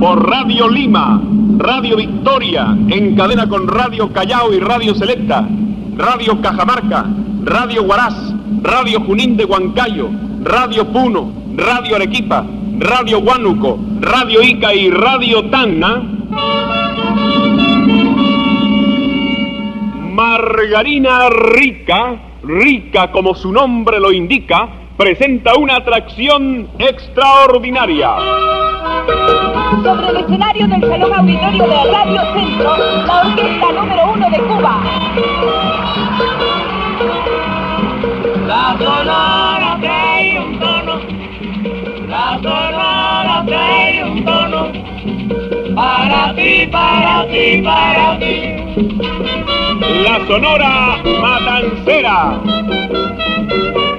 Por Radio Lima, Radio Victoria, en cadena con Radio Callao y Radio Selecta, Radio Cajamarca, Radio Huaraz, Radio Junín de Huancayo, Radio Puno, Radio Arequipa, Radio Huánuco, Radio Ica y Radio Tanna, Margarina Rica, rica como su nombre lo indica, presenta una atracción extraordinaria. Sobre el escenario del Salón Auditorio de Radio Centro, la orquesta número uno de Cuba. La sonora trae un tono, la sonora trae un tono, para ti, para ti, para ti. La Sonora Matancera.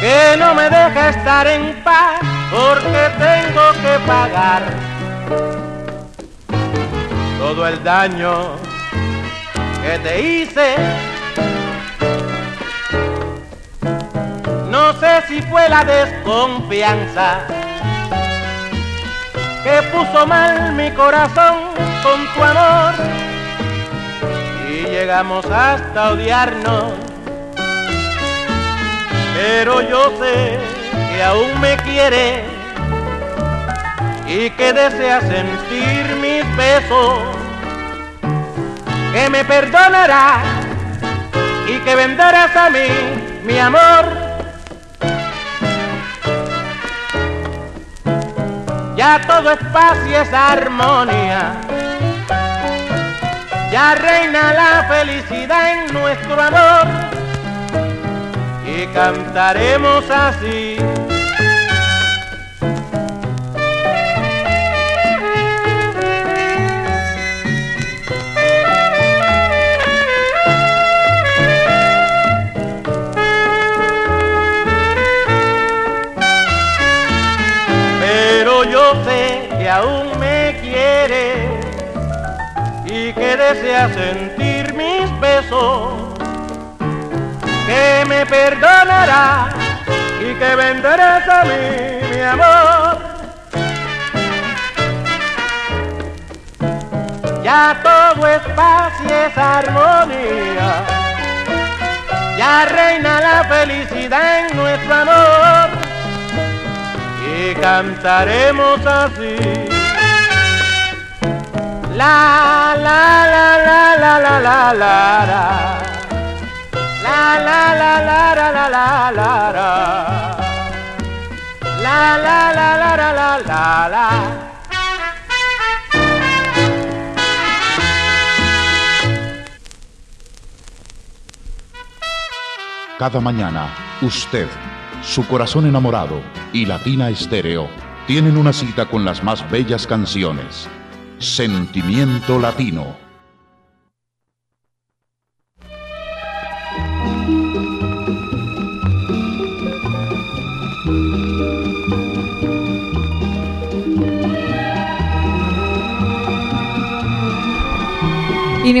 que no me deja estar en paz porque tengo que pagar todo el daño que te hice. No sé si fue la desconfianza que puso mal mi corazón con tu amor y llegamos hasta odiarnos. Pero yo sé que aún me quiere y que desea sentir mis besos, que me perdonará y que vendrás a mí, mi amor. Ya todo es paz y es armonía. Ya reina la felicidad en nuestro amor y cantaremos así. Pero yo sé que aún me quieres y que desea sentir mis besos, que me perdonará y que venderás a mí, mi amor. Ya todo es paz y es armonía, ya reina la felicidad en nuestro amor y cantaremos así. La la la la la la la la. la la la la la la la la la la la la la la la la la Cada mañana, usted, su corazón enamorado y Latina Estéreo tienen una cita con las más bellas canciones. Sentimiento Latino.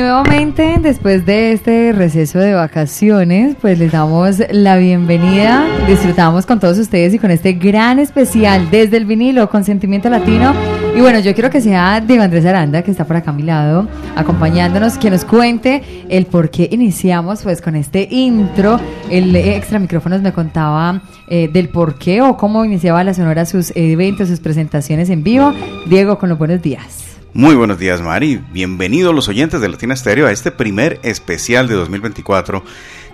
Nuevamente, después de este receso de vacaciones, pues les damos la bienvenida. Disfrutamos con todos ustedes y con este gran especial desde el vinilo con sentimiento latino. Y bueno, yo quiero que sea Diego Andrés Aranda, que está por acá a mi lado, acompañándonos, que nos cuente el por qué iniciamos pues con este intro. El extra micrófonos me contaba eh, del por qué o cómo iniciaba la Sonora sus eventos, sus presentaciones en vivo. Diego, con los buenos días. Muy buenos días, Mari. Bienvenidos los oyentes de Latina Estéreo a este primer especial de 2024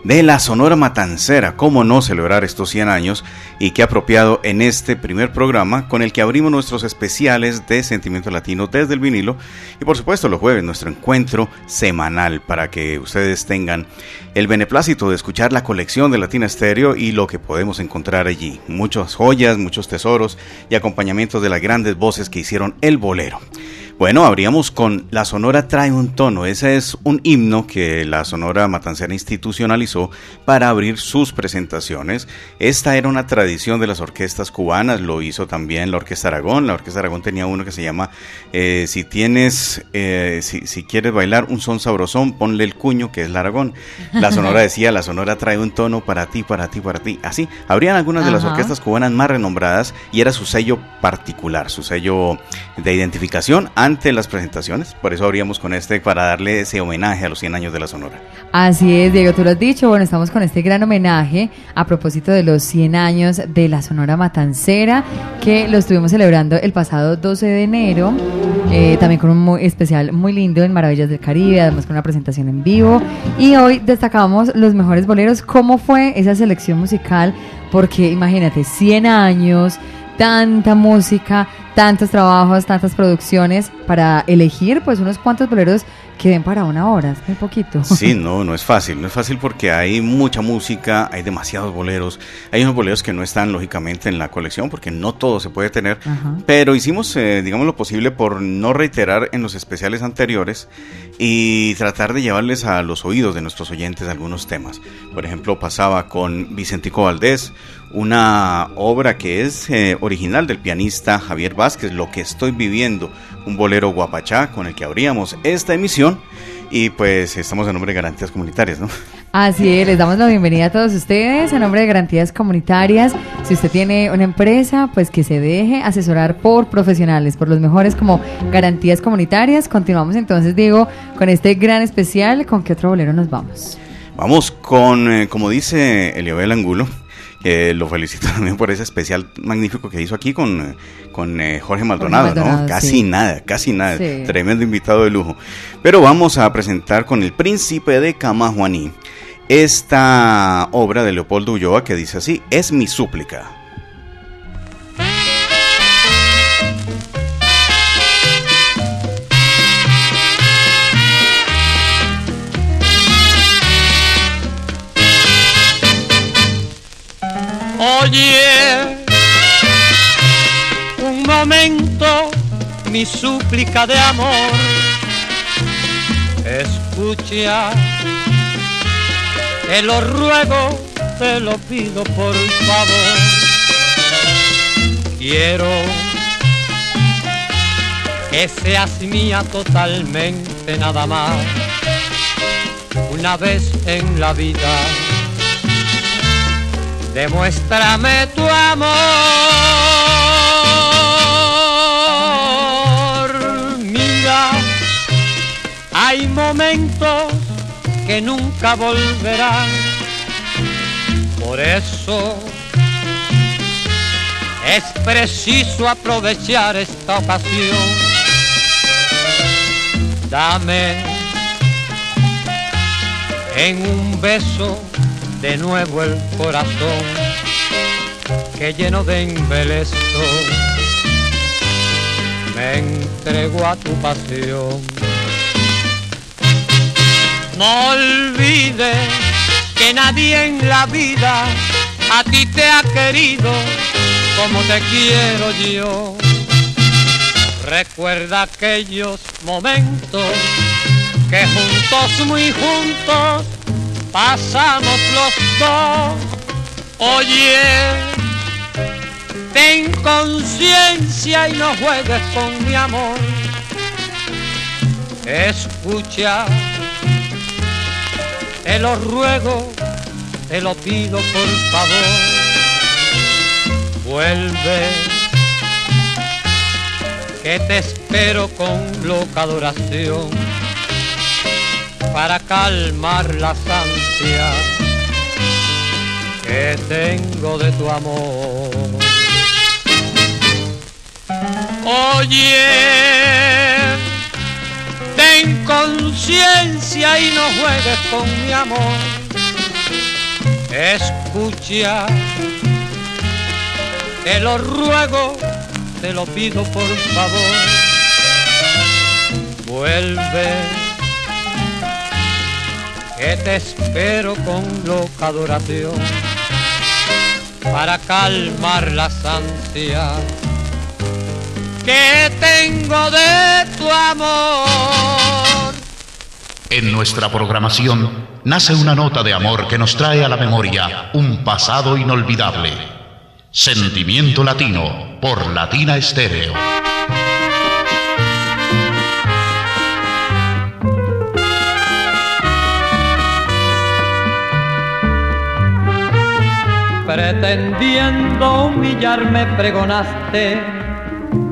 de la Sonora Matancera. ¿Cómo no celebrar estos 100 años? Y qué apropiado en este primer programa con el que abrimos nuestros especiales de Sentimiento Latino desde el vinilo. Y por supuesto, los jueves, nuestro encuentro semanal para que ustedes tengan el beneplácito de escuchar la colección de Latina Estéreo y lo que podemos encontrar allí. Muchas joyas, muchos tesoros y acompañamientos de las grandes voces que hicieron el bolero. Bueno, abríamos con La Sonora trae un tono. Ese es un himno que la Sonora Matancera institucionalizó para abrir sus presentaciones. Esta era una tradición de las orquestas cubanas, lo hizo también la Orquesta Aragón. La Orquesta Aragón tenía uno que se llama eh, Si tienes, eh, si, quieres bailar un son sabrosón, ponle el cuño, que es la Aragón. La Sonora decía, la Sonora trae un tono para ti, para ti, para ti. Así, habrían algunas de las orquestas cubanas más renombradas y era su sello particular, su sello de identificación las presentaciones. Por eso abríamos con este para darle ese homenaje a los 100 años de la Sonora. Así es, Diego, tú lo has dicho. Bueno, estamos con este gran homenaje a propósito de los 100 años de la Sonora Matancera, que lo estuvimos celebrando el pasado 12 de enero. Eh, también con un muy especial muy lindo en Maravillas del Caribe, además con una presentación en vivo. Y hoy destacamos los mejores boleros. ¿Cómo fue esa selección musical? Porque imagínate, 100 años, tanta música, tantos trabajos, tantas producciones para elegir pues unos cuantos boleros que den para una hora, es muy poquito. Sí, no, no es fácil, no es fácil porque hay mucha música, hay demasiados boleros, hay unos boleros que no están lógicamente en la colección porque no todo se puede tener, pero hicimos, eh, digamos, lo posible por no reiterar en los especiales anteriores y tratar de llevarles a los oídos de nuestros oyentes algunos temas. Por ejemplo, pasaba con Vicentico Valdés, una obra que es eh, original del pianista Javier Vázquez, Lo que estoy viviendo, un bolero guapachá con el que abríamos esta emisión y pues estamos en nombre de Garantías Comunitarias, ¿no? Así es, les damos la bienvenida a todos ustedes a nombre de Garantías Comunitarias. Si usted tiene una empresa, pues que se deje asesorar por profesionales, por los mejores como Garantías Comunitarias. Continuamos entonces, Diego, con este gran especial. ¿Con qué otro bolero nos vamos? Vamos con, eh, como dice Eliobel Angulo, lo felicito también por ese especial magnífico que hizo aquí con, con eh, Jorge Maldonado, ¿no? Casi nada, casi nada. Tremendo invitado de lujo. Pero vamos a presentar con el príncipe de Camajuaní esta obra de Leopoldo Ulloa que dice así, es mi súplica. Oye, un momento, mi súplica de amor. Escucha, te lo ruego, te lo pido por favor. Quiero que seas mía totalmente nada más. Una vez en la vida demuéstrame tu amor. Mira, hay momentos que nunca volverán. Por eso es preciso aprovechar esta ocasión. Dame en un beso de nuevo el corazón que lleno de embeleso me entrego a tu pasión. No olvides que nadie en la vida a ti te ha querido como te quiero yo. Recuerda aquellos momentos que juntos, muy juntos, pasamos los dos. Oye, ten conciencia y no juegues con mi amor. Escucha te lo ruego, te lo pido por favor. Vuelve, que te espero con loca adoración para calmar las ansias que tengo de tu amor. Oye, ten conciencia y no juegues con mi amor. Escucha, te lo ruego, te lo pido por favor. Vuelve, que te espero con loca adoración para calmar las ansias que tengo de tu amor. En nuestra programación nace una nota de amor que nos trae a la memoria un pasado inolvidable. Sentimiento Latino por Latina Estéreo. Pretendiendo humillarme pregonaste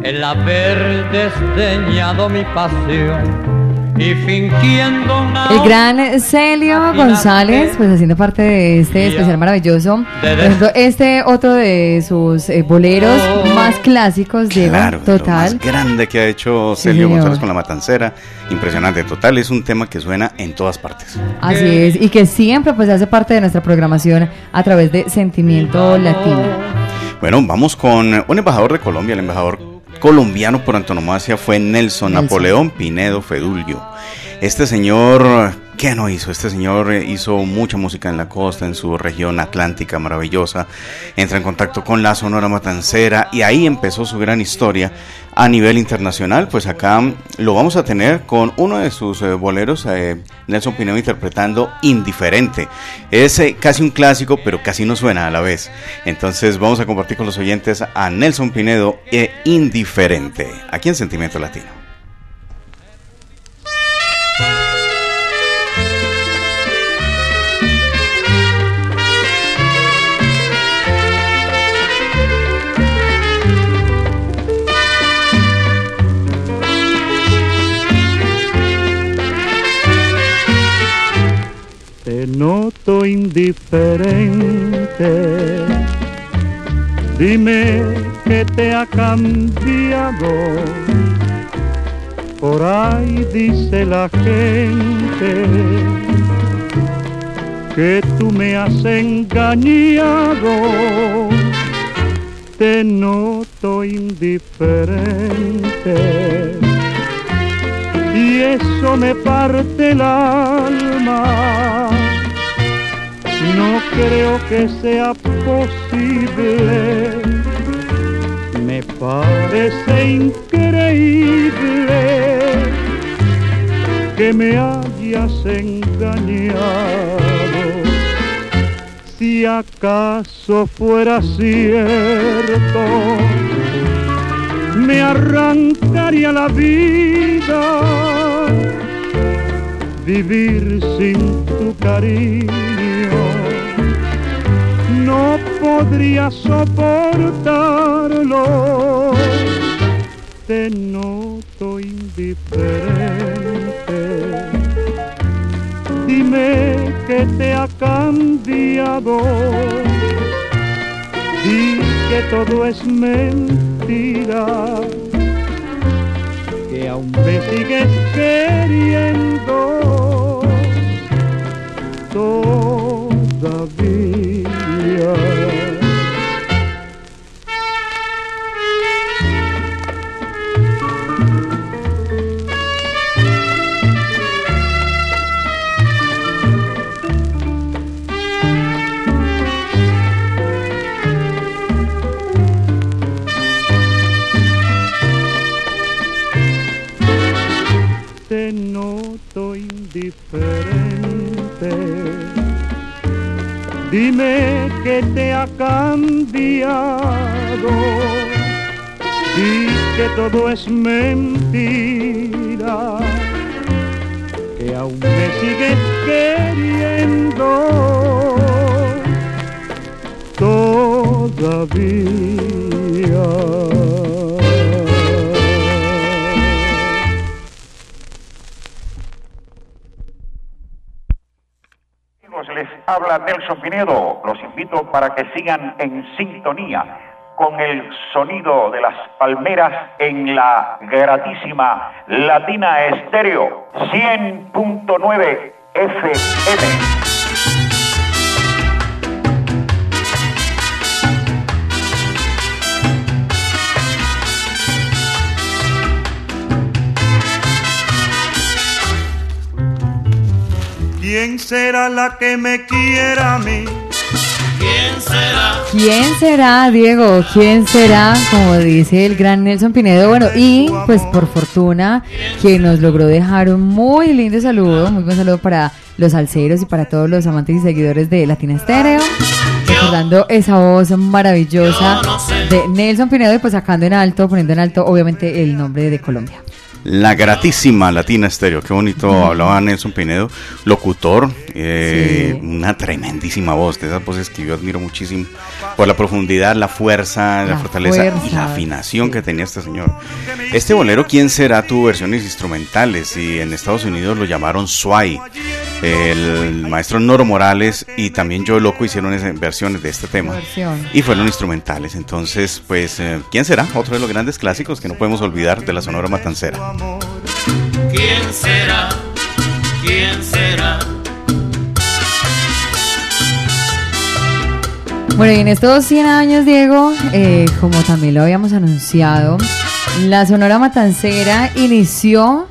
el haber desdeñado mi pasión El gran Celio González, pues haciendo parte de este especial maravilloso. Por ejemplo, este otro de sus eh, boleros más clásicos de Claro, lo total. más grande que ha hecho Sí, Celio señor. González con la Matancera, impresionante. Total, es un tema que suena en todas partes. Así es, y que siempre pues hace parte de nuestra programación a través de Sentimiento Latino. Bueno, vamos con un embajador de Colombia. El embajador colombiano por antonomasia fue Nelson, Nelson. Napoleón Pinedo Fedulio. Este señor, ¿qué no hizo? Este señor hizo mucha música en la costa, en su región atlántica maravillosa. Entra en contacto con la Sonora Matancera y ahí empezó su gran historia a nivel internacional. Pues acá lo vamos a tener con uno de sus eh, boleros, eh, Nelson Pinedo interpretando Indiferente. Es eh, casi un clásico, pero casi no suena a la vez. Entonces vamos a compartir con los oyentes a Nelson Pinedo e Indiferente, aquí en Sentimiento Latino. Noto indiferente. Dime que te ha cambiado. Por ahí dice la gente que tú me has engañado. Te noto indiferente y eso me parte el alma. Creo que sea posible, me parece increíble que me hayas engañado. Si acaso fuera cierto, me arrancaría la vida. Vivir sin tu cariño no podría soportarlo. Te noto indiferente. Dime que te ha cambiado. Di que todo es mentira, que aún me sigues queriendo. Todavía. Te cambiado. Di que todo es mentira. que aún me sigues queriendo todavía. Para que sigan en sintonía con el sonido de las palmeras en la gratísima Latina Estéreo 100.9 FM. ¿Quién será la que me quiera a mí? ¿Quién será? ¿Quién será, Diego? ¿Quién será? Como dice el gran Nelson Pinedo. Bueno, y pues por fortuna, quien nos logró dejar un muy lindo saludo, muy buen saludo para los alceros y para todos los amantes y seguidores de Latina Estéreo. Recordando esa voz maravillosa de Nelson Pinedo y pues sacando en alto, poniendo en alto obviamente el nombre de Colombia. La gratísima Latina Estéreo, qué bonito hablaba Nelson Pinedo, locutor, eh, Sí. una tremendísima voz, de esas voces que yo admiro muchísimo por la profundidad, la fuerza, la, La fortaleza y la afinación que tenía este señor. Este bolero, ¿quién será? Tuvo versiones instrumentales y en Estados Unidos lo llamaron Sway. El maestro Noro Morales y también Joe Loco hicieron esas versiones de este tema. Y fueron instrumentales. Entonces, pues, eh, ¿quién será? Otro de los grandes clásicos que no podemos olvidar de la Sonora Matancera. ¿Quién será? ¿Quién será? Bueno, y en estos 100 años, Diego, eh, como también lo habíamos anunciado, la Sonora Matancera inició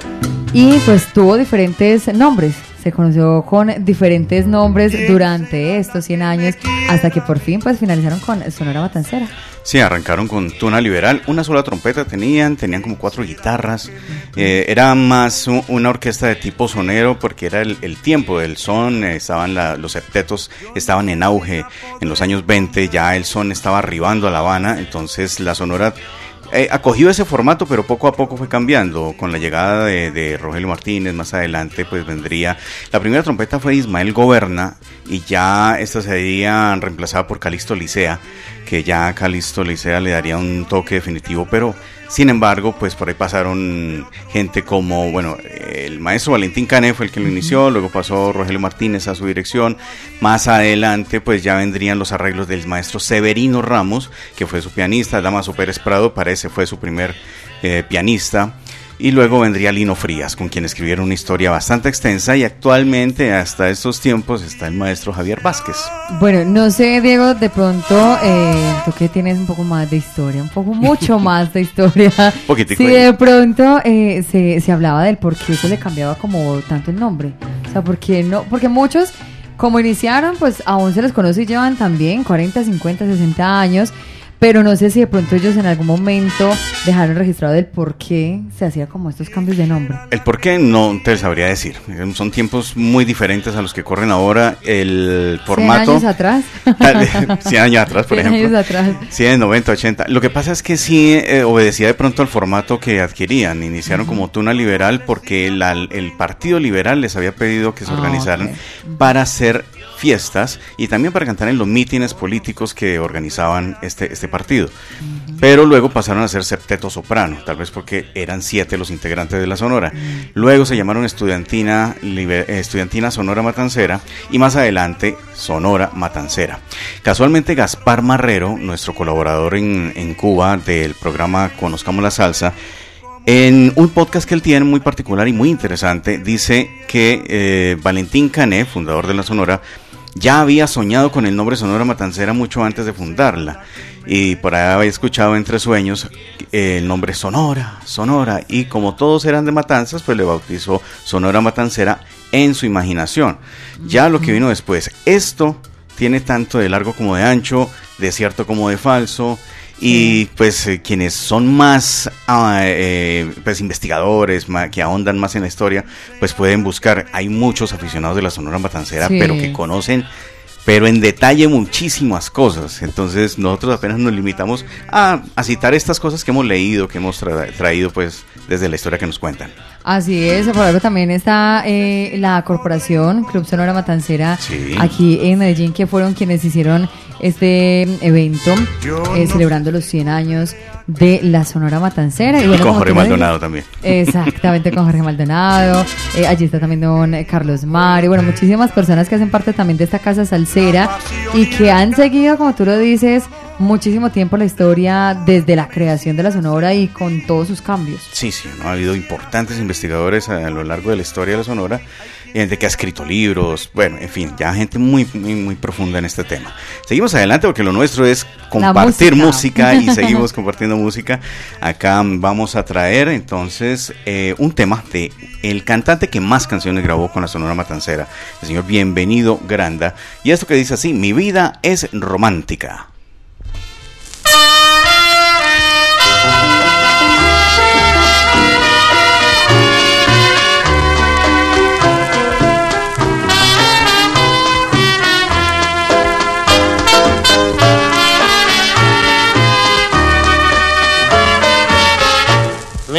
y pues tuvo diferentes nombres. Se conoció con diferentes nombres durante estos 100 años hasta que por fin pues finalizaron con Sonora Matancera. Sí, arrancaron con Tuna Liberal, una sola trompeta tenían, tenían como cuatro guitarras, eh, era más una orquesta de tipo sonero porque era el, el tiempo del son, eh, estaban la- los septetos, estaban en auge en los años 20, ya el son estaba arribando a La Habana, entonces la sonora eh, acogió ese formato, pero poco a poco fue cambiando. Con la llegada de, de Rogelio Martínez, más adelante, pues vendría. La primera trompeta fue Ismael Goberna, y ya esta sería reemplazada por Calixto Licea, que ya Calixto Licea le daría un toque definitivo, pero sin embargo, pues por ahí pasaron gente como, bueno, el maestro Valentín Cané fue el que lo inició, luego pasó Rogelio Martínez a su dirección, más adelante pues ya vendrían los arreglos del maestro Severino Ramos, que fue su pianista, Damaso Pérez Prado, parece fue su primer eh, pianista, y luego vendría Lino Frías, con quien escribieron una historia bastante extensa y actualmente hasta estos tiempos está el maestro Javier Vázquez. Bueno, no sé, Diego, de pronto eh, tú que tienes un poco más de historia, un poco mucho más de historia. Poquitico Si de pronto eh, se, se hablaba del por qué se le cambiaba como tanto el nombre. O sea, ¿por qué no? Porque muchos, como iniciaron, pues aún se les conoce y llevan también 40, 50, 60 años. Pero no sé si de pronto ellos en algún momento dejaron registrado el por qué se hacía como estos cambios de nombre. El por qué no te sabría decir. Son tiempos muy diferentes a los que corren ahora. El formato. 100 años atrás. 100 años atrás, por 100 ejemplo. años atrás. 100, 90, 80. Lo que pasa es que sí eh, obedecía de pronto al formato que adquirían. Iniciaron como Tuna Liberal porque la- el Partido Liberal les había pedido que se Ah, organizaran para hacer fiestas y también para cantar en los mítines políticos que organizaban este, este partido. Pero luego pasaron a ser septeto soprano, tal vez porque eran siete los integrantes de la Sonora. Luego se llamaron Estudiantina, Estudiantina Sonora Matancera y más adelante Sonora Matancera. Casualmente Gaspar Marrero, nuestro colaborador en, en Cuba del programa Conozcamos la Salsa, en un podcast que él tiene muy particular y muy interesante, dice que eh, Valentín Cané, fundador de la Sonora, ya había soñado con el nombre Sonora Matancera mucho antes de fundarla. Y por ahí había escuchado entre sueños el nombre Sonora, Sonora. Y como todos eran de Matanzas, pues le bautizó Sonora Matancera en su imaginación. Ya lo que vino después, esto tiene tanto de largo como de ancho, de cierto como de falso. Y pues eh, quienes son más ah, eh, pues investigadores, que ahondan más en la historia, pues pueden buscar. Hay muchos aficionados de la Sonora Matancera, Sí. pero que conocen pero en detalle muchísimas cosas. Entonces nosotros apenas nos limitamos a, a citar estas cosas que hemos leído, que hemos tra- traído pues desde la historia que nos cuentan. Así es, por algo también está eh, la corporación Club Sonora Matancera Sí. aquí en Medellín, que fueron quienes hicieron este evento eh, celebrando los 100 años de la Sonora Matancera. Y bueno, con Jorge Maldonado también. Exactamente, con Jorge Maldonado. eh, allí está también don Carlos Mari. Bueno, muchísimas personas que hacen parte también de esta casa salsera y que han seguido, como tú lo dices, muchísimo tiempo la historia desde la creación de la Sonora y con todos sus cambios. Sí, sí, ¿no? ha habido importantes investigadores a, lo largo de la historia de la Sonora, y gente que ha escrito libros, bueno, en fin, ya gente muy, muy, muy profunda en este tema. Seguimos adelante porque lo nuestro es compartir música. música. y seguimos compartiendo música. Acá vamos a traer entonces eh, un tema de el cantante que más canciones grabó con la Sonora Matancera, el señor Bienvenido Granda, y esto que dice así, mi vida es romántica.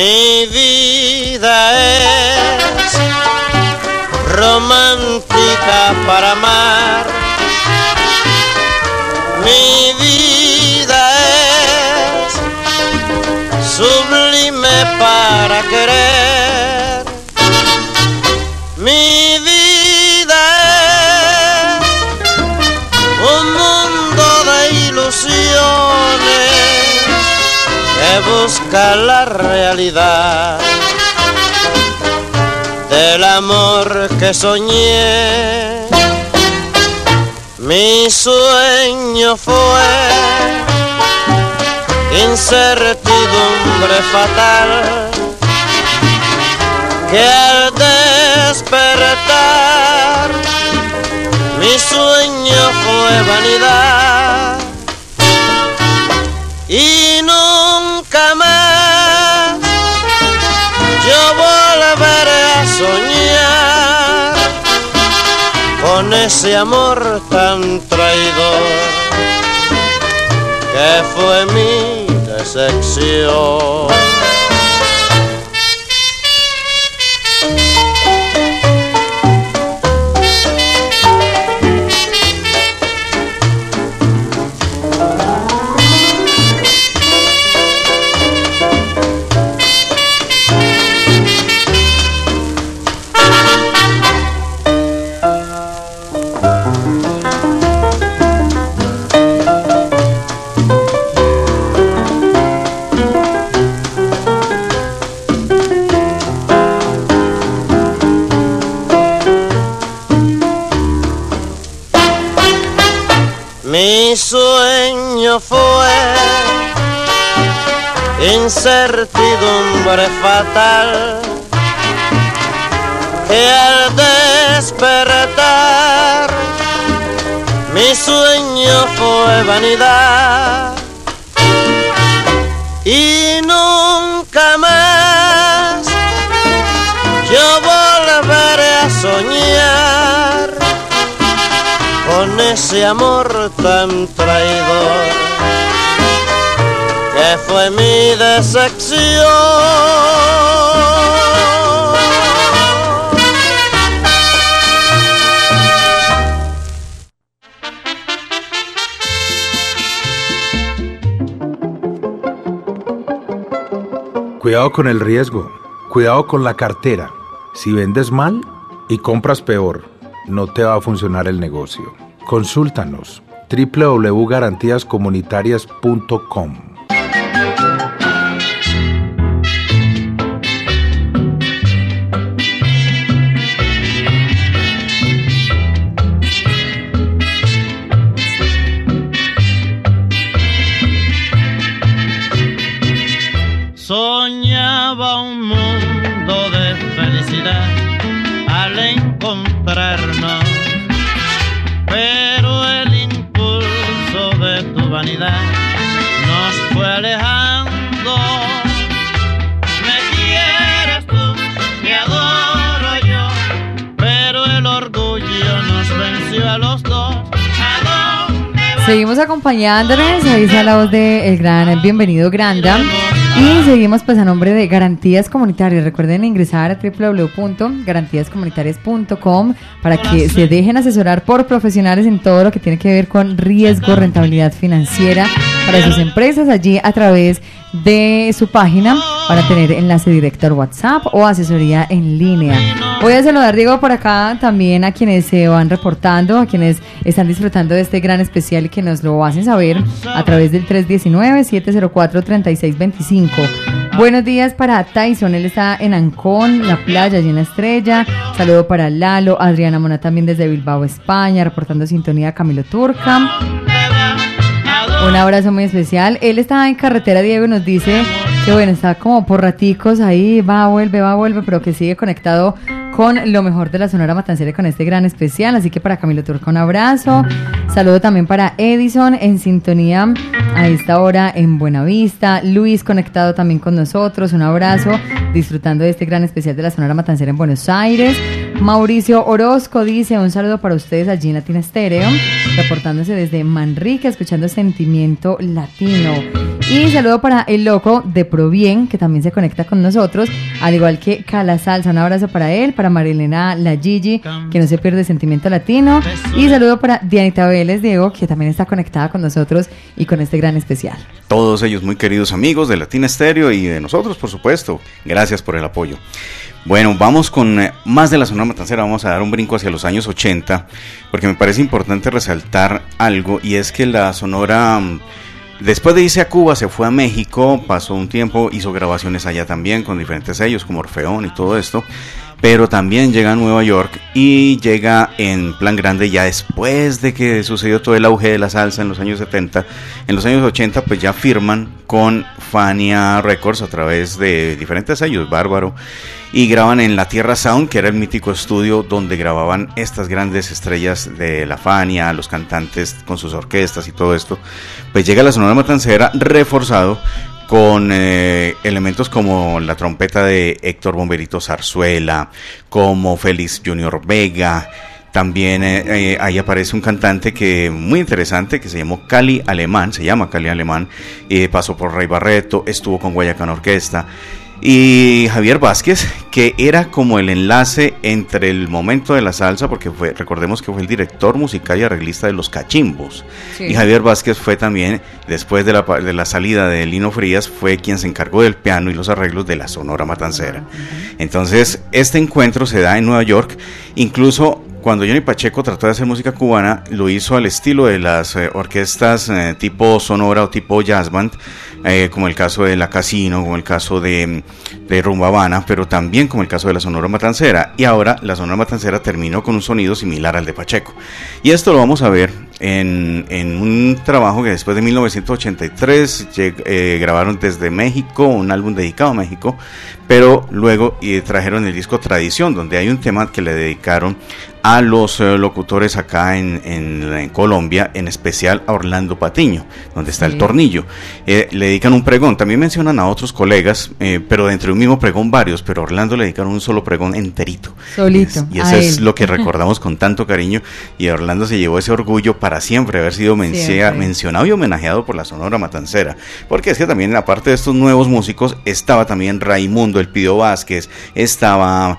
Mi vida es romántica para amar. Mi vida es sublime para querer. Del amor que soñé. Mi sueño fue incertidumbre fatal que al despertar mi sueño fue vanidad ese amor tan traidor que fue mi decepción. Mi sueño fue incertidumbre fatal que al despertar mi sueño fue vanidad y ese amor tan traidor que fue mi decepción. Cuidado con el riesgo, cuidado con la cartera. Si vendes mal y compras peor, no te va a funcionar el negocio. Consúltanos www.garantiascomunitarias.com. Soñaba vanidad nos fue alejando. Me quieres tú, te adoro yo, pero el orgullo nos venció a los dos Seguimos acompañándoles, ahí está la voz del gran bienvenido Granda. Y seguimos pues a nombre de Garantías Comunitarias. Recuerden ingresar a www.garantíascomunitarias.com para que se dejen asesorar por profesionales en todo lo que tiene que ver con riesgo, rentabilidad financiera para sus empresas allí a través de su página para tener enlace directo al WhatsApp o asesoría en línea. Voy a saludar, Diego, por acá también a quienes se van reportando, a quienes están disfrutando de este gran especial y que nos lo hacen saber a través del 319-704-3625. Buenos días para Tyson, él está en Ancón, la playa, allí en la estrella. Saludo para Lalo, Adriana Mona también desde Bilbao, España, reportando sintonía Camilo Turca. Un abrazo muy especial. Él está en carretera, Diego, y nos dice que bueno, está como por raticos ahí, va, vuelve, va, vuelve, pero que sigue conectado con lo mejor de la Sonora Matancera con este gran especial. Así que para Camilo Turca un abrazo. Saludo también para Edison en sintonía a esta hora en Buenavista. Luis conectado también con nosotros. Un abrazo disfrutando de este gran especial de la Sonora Matancera en Buenos Aires. Mauricio Orozco dice un saludo para ustedes allí en Latina Estéreo, reportándose desde Manrique, escuchando Sentimiento Latino. Y saludo para el loco de Provien, que también se conecta con nosotros, al igual que Cala Salsa. Un abrazo para él, para Marilena La Gigi, que no se pierde Sentimiento Latino. Y saludo para Dianita Vélez, Diego, que también está conectada con nosotros y con este gran especial. Todos ellos muy queridos amigos de Latina Estéreo y de nosotros, por supuesto. Gracias por el apoyo. Bueno, vamos con eh, más de la Sonora Matancera, vamos a dar un brinco hacia los años 80, porque me parece importante resaltar algo, y es que la Sonora, mm, después de irse a Cuba, se fue a México, pasó un tiempo, hizo grabaciones allá también con diferentes sellos como Orfeón y todo esto, pero también llega a Nueva York y llega en plan grande ya después de que sucedió todo el auge de la salsa en los años 70. En los años 80 pues ya firman con Fania Records a través de diferentes sellos, Bárbaro, y graban en La Tierra Sound, que era el mítico estudio donde grababan estas grandes estrellas de la Fania, los cantantes con sus orquestas y todo esto. Pues llega la Sonora Matancera reforzado con eh, elementos como la trompeta de Héctor Bomberito Zarzuela, como Félix Junior Vega. También eh, eh, ahí aparece un cantante que muy interesante que se llamó Cali Alemán, se llama Cali Alemán, pasó por Rey Barreto, estuvo con Guayacán Orquesta y Javier Vázquez, que era como el enlace entre el momento de la salsa, porque fue, recordemos que fue el director musical y arreglista de Los Cachimbos. Y Javier Vázquez fue también, después de la, de la, salida de Lino Frías, fue quien se encargó del piano y los arreglos de la Sonora Matancera. Entonces, este encuentro se da en Nueva York, incluso cuando Johnny Pacheco trató de hacer música cubana, lo hizo al estilo de las eh, orquestas eh, tipo sonora o tipo jazz band, eh, como el caso de La Casino, como el caso de, de Rumba Habana, pero también como el caso de la Sonora Matancera. Y ahora la Sonora Matancera terminó con un sonido similar al de Pacheco. Y esto lo vamos a ver en, en un trabajo que después de 1983 grabaron desde México, un álbum dedicado a México, pero luego y trajeron el disco Tradición, donde hay un tema que le dedicaron a los eh, locutores acá en, en, Colombia, en especial a Orlando Patiño, donde está el tornillo. Eh, le dedican un pregón, también mencionan a otros colegas, eh, pero dentro de un mismo pregón varios, pero a Orlando le dedicaron un solo pregón enterito. Solito. Y, eso es lo que recordamos con tanto cariño, y Orlando se llevó ese orgullo para siempre haber sido mencionado y homenajeado por la Sonora Matancera, porque es que también aparte de estos nuevos músicos, estaba también Raimundo El Pido Vázquez, estaba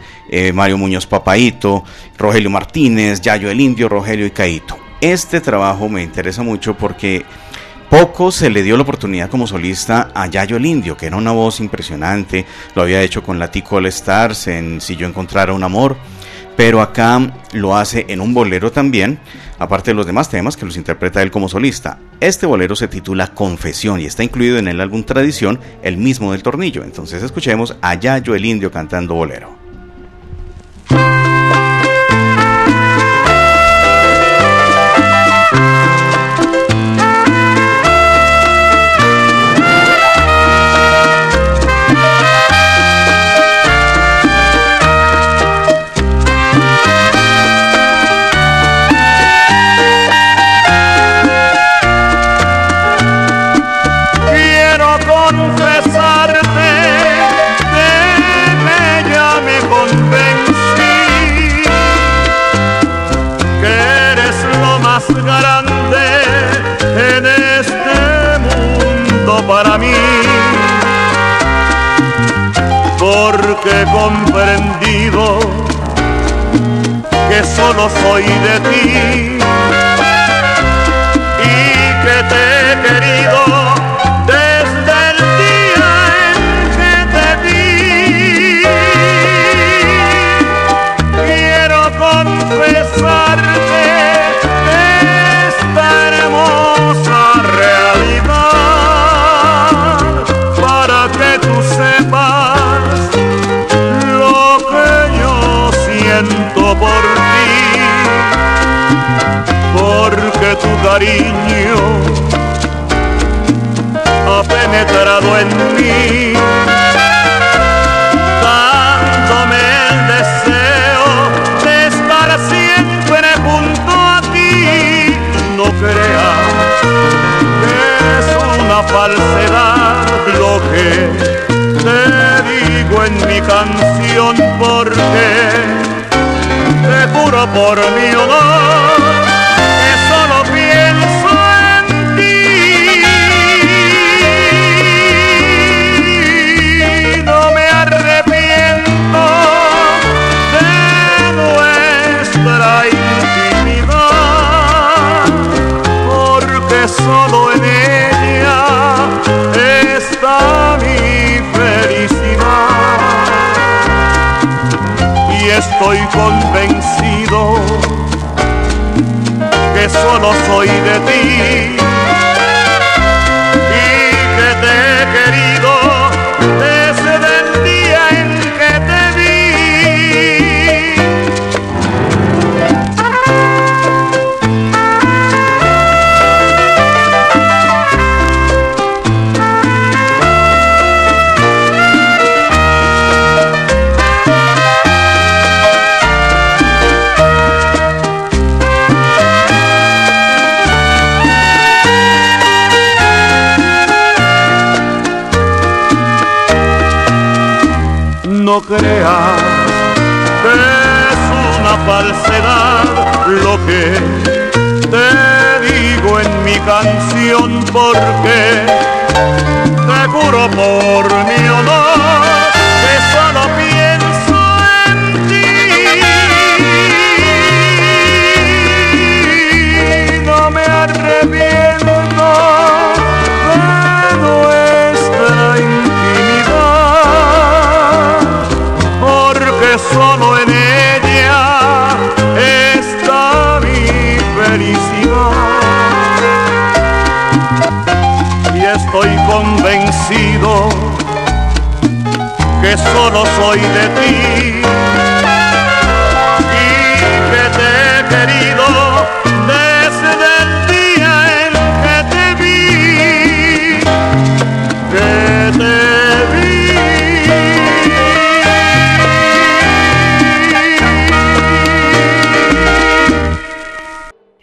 Mario Muñoz Papaito, Rogelio Martínez, Yayo el Indio, Rogelio y Caito. Este trabajo me interesa mucho porque poco se le dio la oportunidad como solista a Yayo el Indio, que era una voz impresionante, lo había hecho con la Tico All Stars en Si yo encontrara un amor, pero acá lo hace en un bolero también, aparte de los demás temas que los interpreta él como solista. Este bolero se titula Confesión y está incluido en el álbum Tradición, el mismo del tornillo. Entonces escuchemos a Yayo el Indio cantando bolero. He comprendido que solo soy de ti cariño ha penetrado en mí, dándome el deseo de estar siempre junto a ti. No creas que es una falsedad lo que te digo en mi canción porque te juro por mi honor estoy convencido que solo soy de ti No creas que es una falsedad lo que te digo en mi canción porque te juro por mi honor que solo soy de ti y que te he querido desde el día en que te vi, que te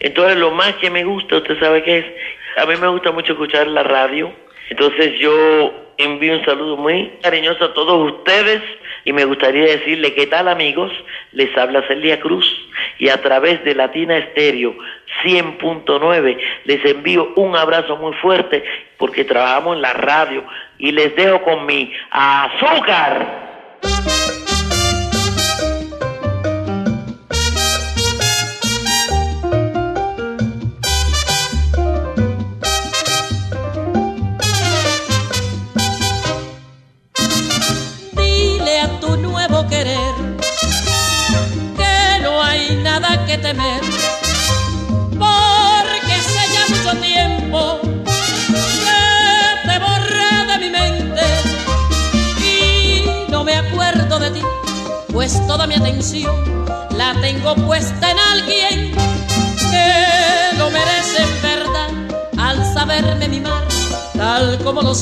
Entonces lo más que me gusta, usted sabe qué es, a mí me gusta mucho escuchar la radio. Entonces yo envío un saludo muy cariñoso a todos ustedes y me gustaría decirle qué tal amigos, les habla Celia Cruz y a través de Latina Estéreo 100.9 les envío un abrazo muy fuerte porque trabajamos en la radio y les dejo con mi azúcar.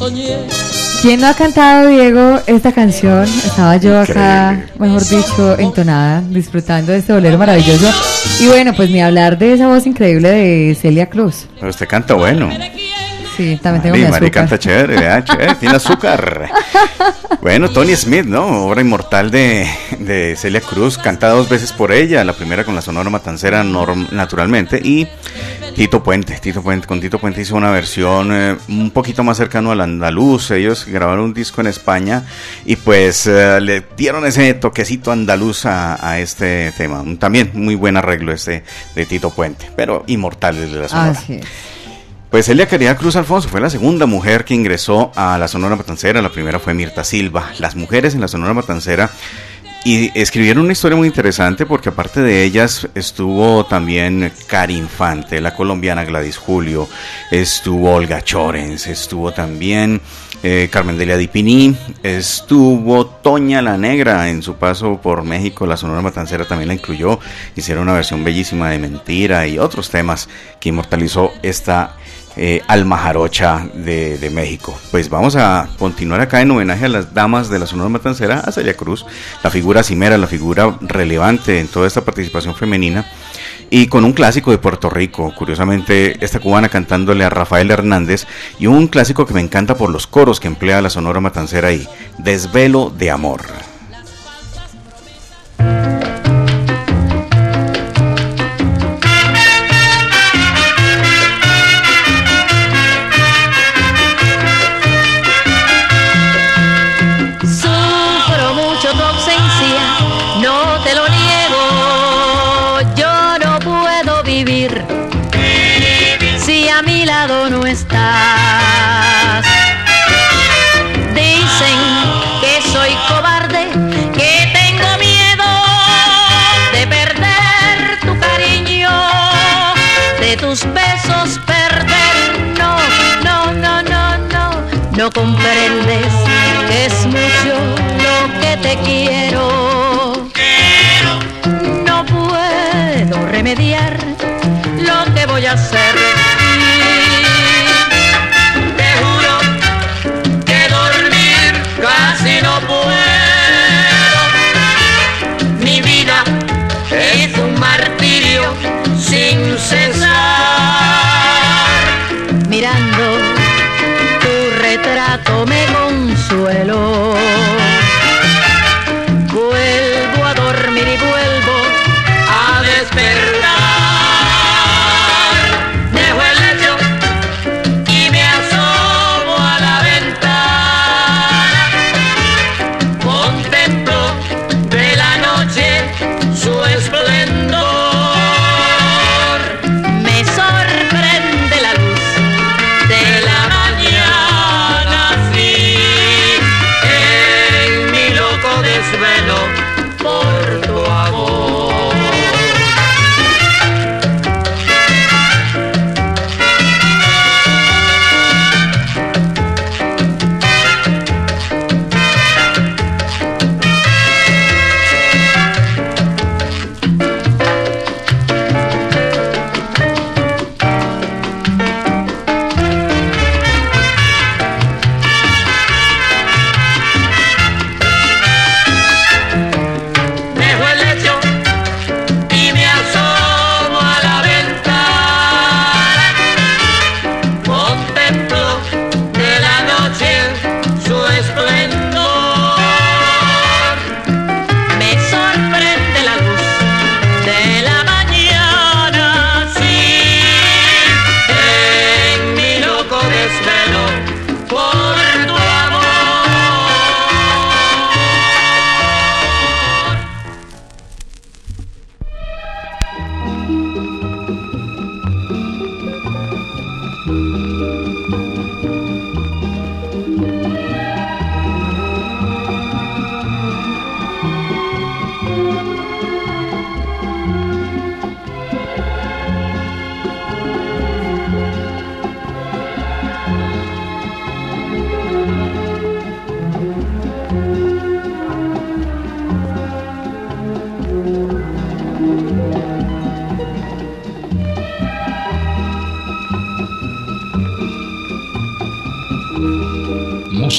Soñé. ¿Quién no ha cantado, Diego, esta canción? Estaba yo acá, mejor dicho, entonada, disfrutando de este bolero maravilloso. Y bueno, pues ni hablar de esa voz increíble de Celia Cruz. Pero usted canta bueno. Sí, también tengo mi Mari azúcar. canta chévere. Chévere, tiene azúcar. Bueno, Tony Smith, ¿no? Obra inmortal de, de Celia Cruz, cantada dos veces por ella, la primera con la Sonora Matancera norm- naturalmente y Tito Puente, Tito Puente, con Tito Puente hizo una versión eh, un poquito más cercano al andaluz, ellos grabaron un disco en España y pues eh, le dieron ese toquecito andaluz a, a este tema, Un- también muy buen arreglo este de Tito Puente, pero inmortal de la Sonora. Así es. Pues Celia Caridad Cruz Alfonso fue la segunda mujer que ingresó a la Sonora Matancera. La primera fue Mirta Silva. Las mujeres en la Sonora Matancera y escribieron una historia muy interesante porque aparte de ellas estuvo también Cari Infante, la colombiana Gladys Julio, estuvo Olga Chorens, estuvo también eh, Carmen Delia Dipini, estuvo Toña la Negra en su paso por México, la Sonora Matancera también la incluyó, hicieron una versión bellísima de Mentira y otros temas que inmortalizó esta eh, alma jarocha de, México. Pues vamos a continuar acá en homenaje a las damas de la Sonora Matancera, a Celia Cruz, la figura cimera, la figura relevante en toda esta participación femenina. Y con un clásico de Puerto Rico, curiosamente esta cubana cantándole a Rafael Hernández y un clásico que me encanta por los coros que emplea la Sonora Matancera ahí, Desvelo de Amor. No, comprendes que es mucho lo que te quiero. No puedo remediar lo que voy a hacer.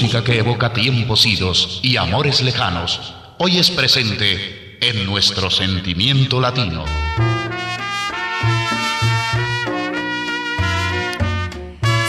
Que evoca tiempos idos y amores lejanos, hoy es presente en nuestro sentimiento latino.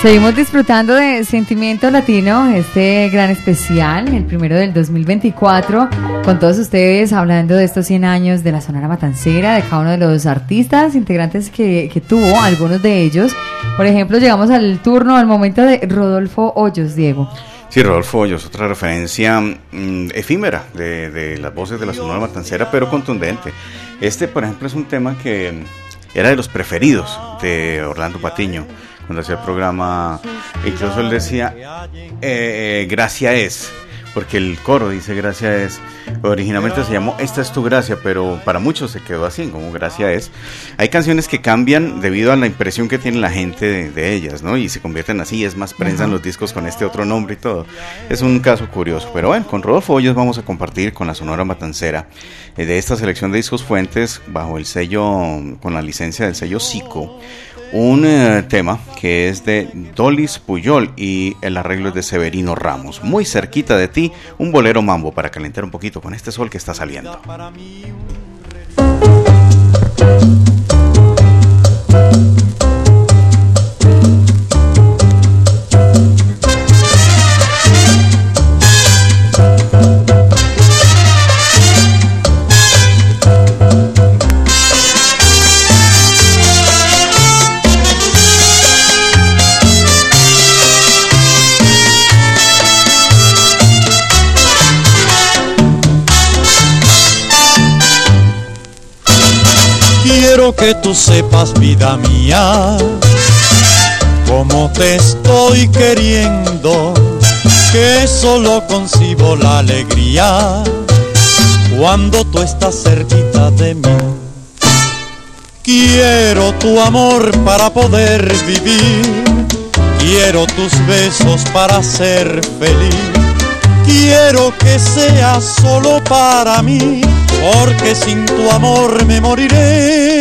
Seguimos disfrutando de Sentimiento Latino, este gran especial, el primero del 2024, con todos ustedes hablando de estos 100 años de la Sonora Matancera, de cada uno de los artistas integrantes que, que tuvo, algunos de ellos. Por ejemplo, llegamos al turno, al momento de Rodolfo Hoyos, Diego. Sí, Rodolfo Hoyos, otra referencia mm, efímera de, de las voces de la Sonora Matancera, pero contundente. Este, por ejemplo, es un tema que era de los preferidos de Orlando Patiño cuando hacía el programa. Incluso él decía, eh, eh, gracia es, porque el coro dice gracia es. Originalmente se llamó Esta es tu gracia, pero para muchos se quedó así, como gracia es. Hay canciones que cambian debido a la impresión que tiene la gente de, ellas, ¿no? Y se convierten así, es más, prensan los discos con este otro nombre y todo. Es un caso curioso. Pero bueno, con Rodolfo Hoyos vamos a compartir con la Sonora Matancera eh, de esta selección de discos fuentes bajo el sello, con la licencia del sello Sico un eh, tema que es de Dolis Puyol y el arreglo es de Severino Ramos. Muy cerquita de ti, un bolero mambo para calentar un poquito con este sol que está saliendo. Tú sepas, vida mía, cómo te estoy queriendo, que solo concibo la alegría cuando tú estás cerquita de mí. Quiero tu amor para poder vivir, quiero tus besos para ser feliz. Quiero que sea solo para mí, porque sin tu amor me moriré.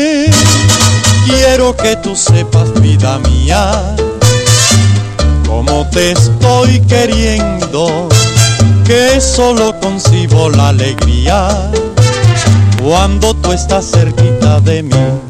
Quiero que tú sepas, vida mía, cómo te estoy queriendo, que solo concibo la alegría cuando tú estás cerquita de mí.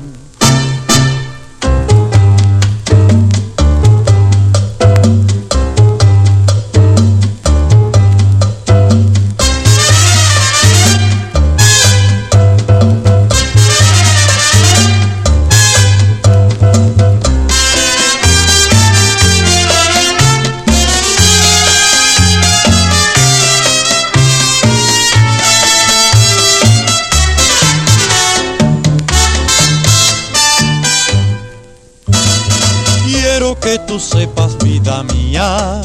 Que tú sepas, vida mía,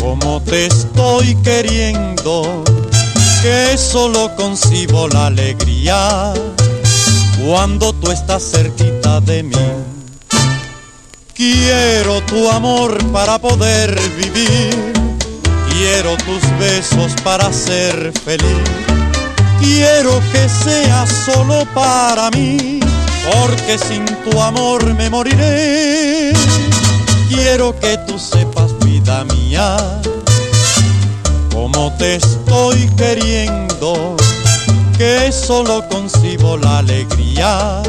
cómo te estoy queriendo, que solo concibo la alegría cuando tú estás cerquita de mí. Quiero tu amor para poder vivir, quiero tus besos para ser feliz. Quiero que sea solo para mí, porque sin tu amor me moriré. Quiero que tú sepas, vida mía, cómo te estoy queriendo, que solo concibo la alegría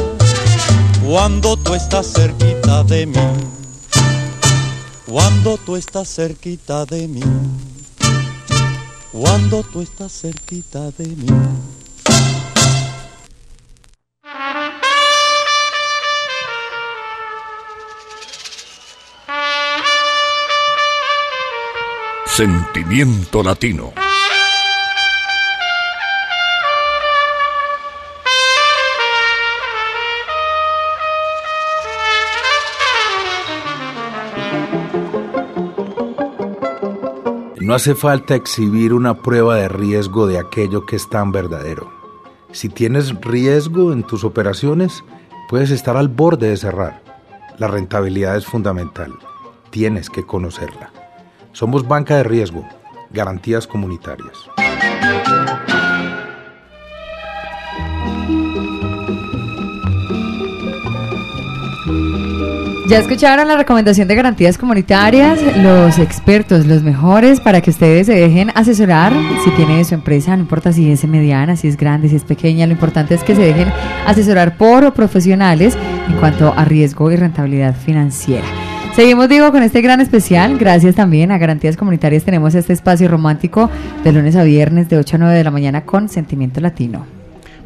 cuando tú estás cerquita de mí. Cuando tú estás cerquita de mí. Cuando tú estás cerquita de mí. Sentimiento latino. No hace falta exhibir una prueba de riesgo de aquello que es tan verdadero. Si tienes riesgo en tus operaciones, puedes estar al borde de cerrar. La rentabilidad es fundamental. Tienes que conocerla. Somos banca de riesgo, garantías comunitarias. Ya escucharon la recomendación de garantías comunitarias, los expertos, los mejores, para que ustedes se dejen asesorar si tiene su empresa, no importa si es mediana, si es grande, si es pequeña, lo importante es que se dejen asesorar por profesionales en cuanto a riesgo y rentabilidad financiera. Seguimos, digo, con este gran especial. Gracias también a Garantías Comunitarias tenemos este espacio romántico de lunes a viernes de 8 a 9 de la mañana con Sentimiento Latino.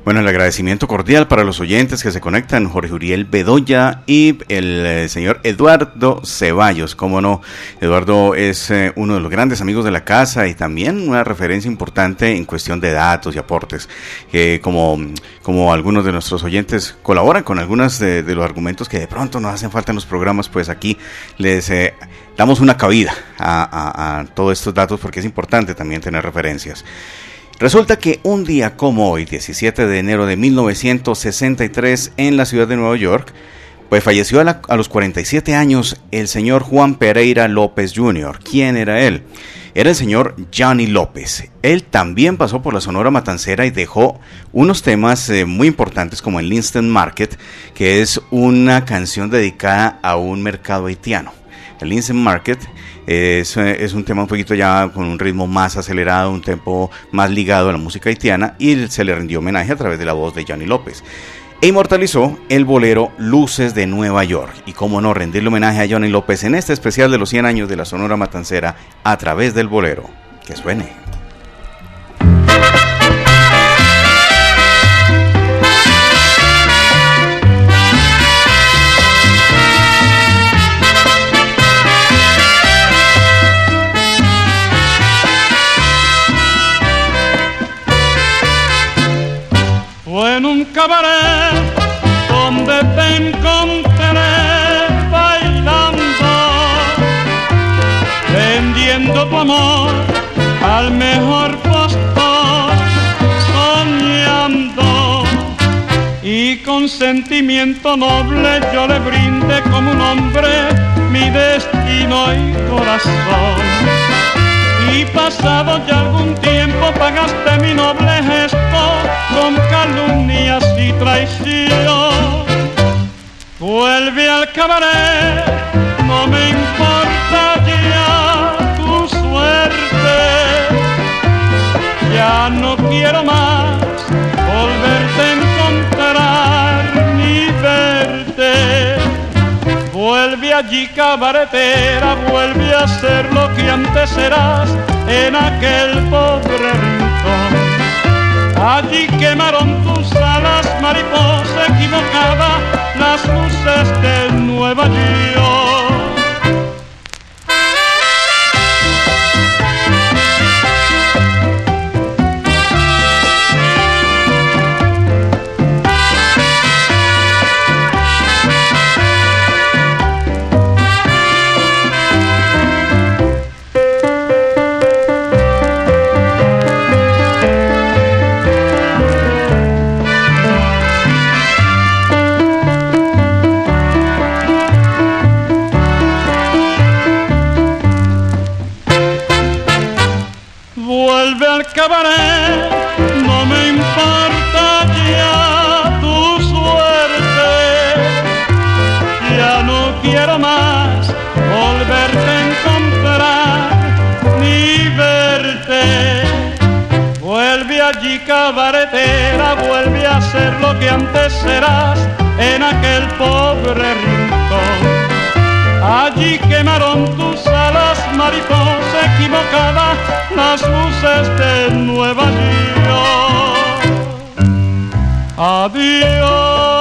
Bueno, el agradecimiento cordial para los oyentes que se conectan, Jorge Uriel Bedoya y el eh, señor Eduardo Ceballos. Como no, Eduardo es eh, uno de los grandes amigos de la casa y también una referencia importante en cuestión de datos y aportes. Que como, como algunos de nuestros oyentes colaboran con algunos de, los argumentos que de pronto nos hacen falta en los programas, pues aquí les eh, damos una cabida a todos estos datos porque es importante también tener referencias. Resulta que un día como hoy, 17 de enero de 1963, en la ciudad de Nueva York, pues falleció a, los 47 años el señor Juan Pereira López Jr. ¿Quién era él? Era el señor Johnny López. Él también pasó por la Sonora Matancera y dejó unos temas eh, muy importantes como el Instant Market, que es una canción dedicada a un mercado haitiano. El Instant Market es, eh, es un tema un poquito ya con un ritmo más acelerado, un tempo más ligado a la música haitiana y se le rindió homenaje a través de la voz de Johnny López. E inmortalizó el bolero Luces de Nueva York. Y cómo no rendirle homenaje a Johnny López en este especial de los 100 años de la Sonora Matancera a través del bolero. Que suene. Sentimiento noble yo le brindé como un hombre mi destino y corazón. Y pasado ya algún tiempo pagaste mi noble gesto con calumnias y traición. Vuelve al cabaret, no me importa ya tu suerte. Ya no quiero más volverte Vuelve allí cabaretera, vuelve a ser lo que antes eras en aquel pobre rincón. Allí quemaron tus alas, mariposa equivocada, las luces de Nueva York. Vuelve a ser lo que antes serás en aquel pobre rincón. Allí quemaron tus alas, mariposa equivocada, las luces de Nueva York. Adiós,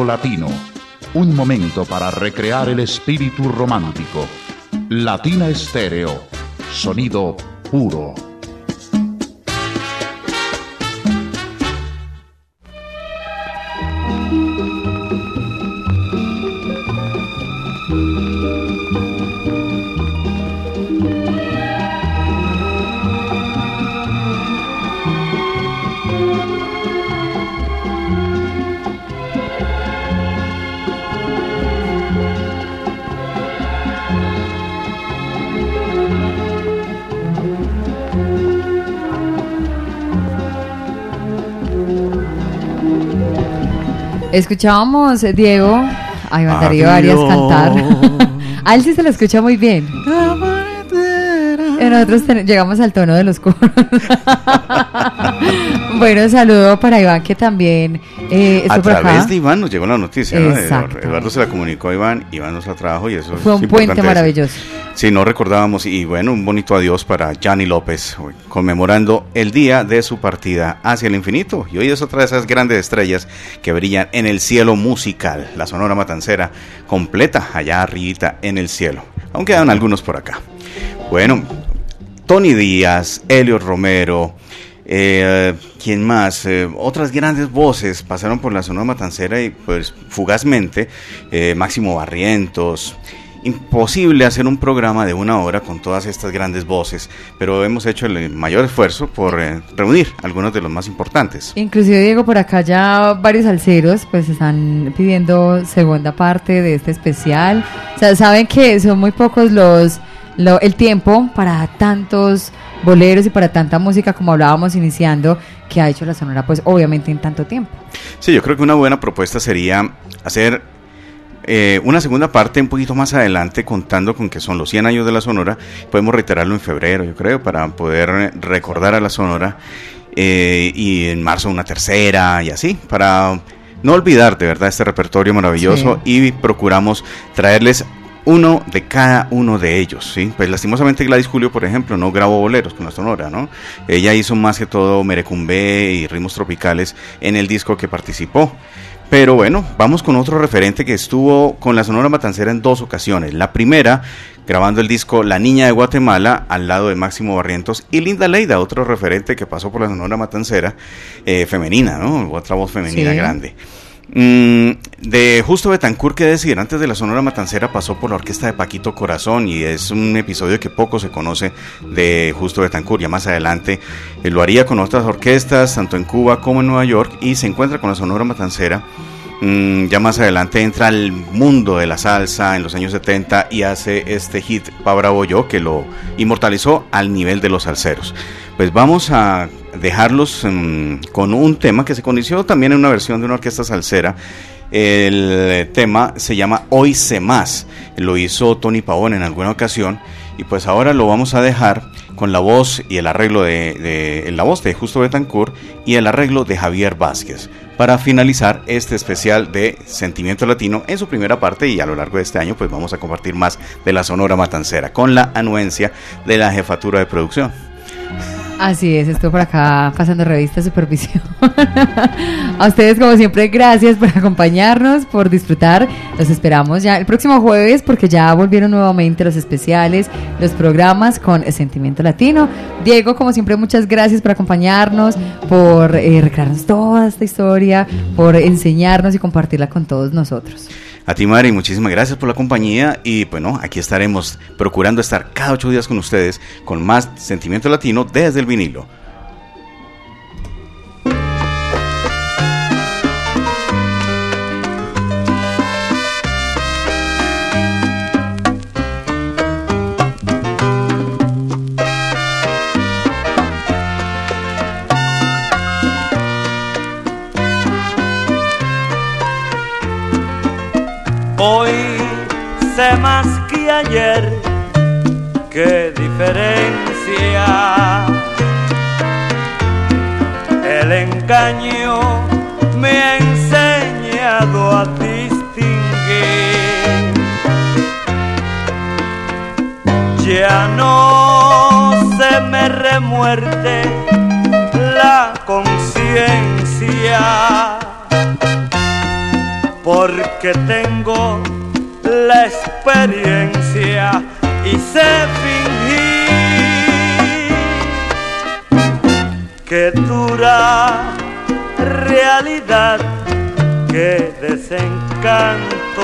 Latino. Un momento para recrear el espíritu romántico. Latina Estéreo. Sonido puro. Escuchábamos, eh, Diego, a Iván Darío. Arias cantar. A él sí se lo escucha muy bien. Nosotros llegamos al tono de los coros. bueno, saludo para Iván que también eh, A por través acá. de Iván nos llegó la noticia, ¿no? Exacto. Eduardo se la comunicó a Iván, Iván nos la trajo y eso Fue es un puente maravilloso. Sí, no recordábamos y bueno, un bonito adiós para Gianni López, hoy, conmemorando el día de su partida hacia el infinito. Y hoy es otra de esas grandes estrellas que brillan en el cielo musical, la Sonora Matancera completa allá arribita en el cielo. Aún quedan algunos por acá. Bueno, Tony Díaz, Elio Romero, eh, ¿quién más? Eh, otras grandes voces pasaron por la Sonora Matancera y pues fugazmente, eh, Máximo Barrientos. Imposible hacer un programa de una hora con todas estas grandes voces, pero hemos hecho el mayor esfuerzo por eh, reunir algunos de los más importantes. Inclusive Diego, por acá ya varios alceros pues están pidiendo segunda parte de este especial. O sea, saben que son muy pocos los lo- el tiempo para tantos boleros y para tanta música como hablábamos iniciando que ha hecho la Sonora pues obviamente en tanto tiempo. Sí, yo creo que una buena propuesta sería hacer eh, una segunda parte un poquito más adelante, contando con que son los 100 años de la Sonora. Podemos reiterarlo en febrero, yo creo, para poder recordar a la Sonora. eh, y en marzo una tercera y así, para no olvidar de verdad este repertorio maravilloso. Y procuramos traerles uno de cada uno de ellos, ¿sí? Pues lastimosamente Gladys Julio, por ejemplo, no grabó boleros con la Sonora, ¿no? Ella hizo más que todo merecumbe y ritmos tropicales en el disco que participó. Pero bueno, vamos con otro referente que estuvo con la Sonora Matancera en dos ocasiones. La primera, grabando el disco La Niña de Guatemala, al lado de Máximo Barrientos, y Linda Leida, otro referente que pasó por la Sonora Matancera, eh, femenina, ¿no? Otra voz femenina Sí. grande. Mm, de Justo Betancourt, que decir, antes de la Sonora Matancera pasó por la orquesta de Paquito Corazón y es un episodio que poco se conoce de Justo Betancourt. Ya más adelante eh, lo haría con otras orquestas, tanto en Cuba como en Nueva York, y se encuentra con la Sonora Matancera. Mm, ya más adelante entra al mundo de la salsa en los años 70 y hace este hit Pa Bravo que lo inmortalizó al nivel de los salseros. Pues vamos a dejarlos mm, con un tema que se conoció también en una versión de una orquesta salsera. El tema se llama Hoy sé más. Lo hizo Tony Pavón en alguna ocasión. Y pues ahora lo vamos a dejar con la voz y el arreglo de, de- la voz de Justo Betancourt y el arreglo de Javier Vázquez para finalizar este especial de Sentimiento Latino en su primera parte y a lo largo de este año pues vamos a compartir más de la Sonora Matancera con la anuencia de la jefatura de producción. Así es, estuvo por acá pasando revista supervisión. A ustedes, como siempre, gracias por acompañarnos, por disfrutar. Los esperamos ya el próximo jueves porque ya volvieron nuevamente los especiales, los programas con Sentimiento Latino. Diego, como siempre, muchas gracias por acompañarnos, por eh, recrearnos toda esta historia, por enseñarnos y compartirla con todos nosotros. A ti, Mari, muchísimas gracias por la compañía y bueno, aquí estaremos procurando estar cada ocho días con ustedes con más sentimiento latino desde el vinilo. Porque tengo la experiencia y sé fingir que dura realidad, que desencanto.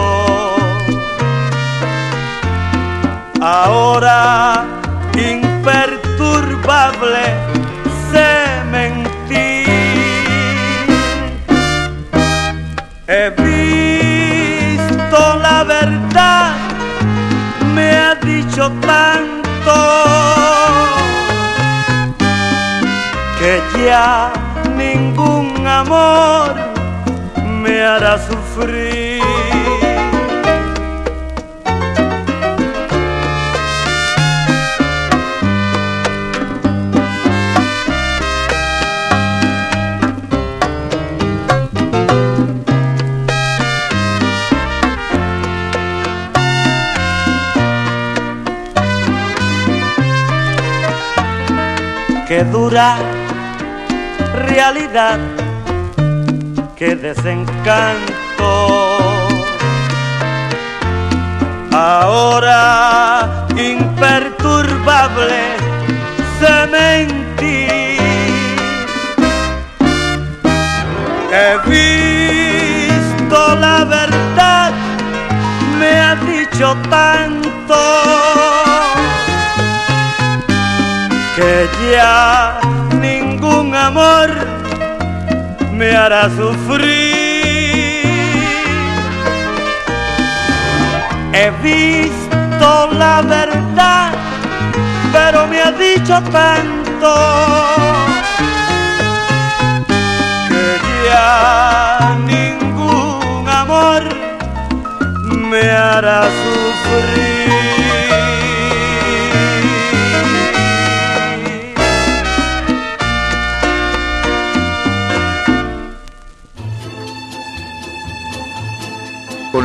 Ahora imperturbable que ya ningún amor me hará sufrir. Realidad, qué desencanto. Ahora imperturbable se mentí. He visto la verdad, me ha dicho tanto que ya ningún amor me hará sufrir. He visto la verdad, pero me ha dicho tanto que ya ningún amor me hará sufrir.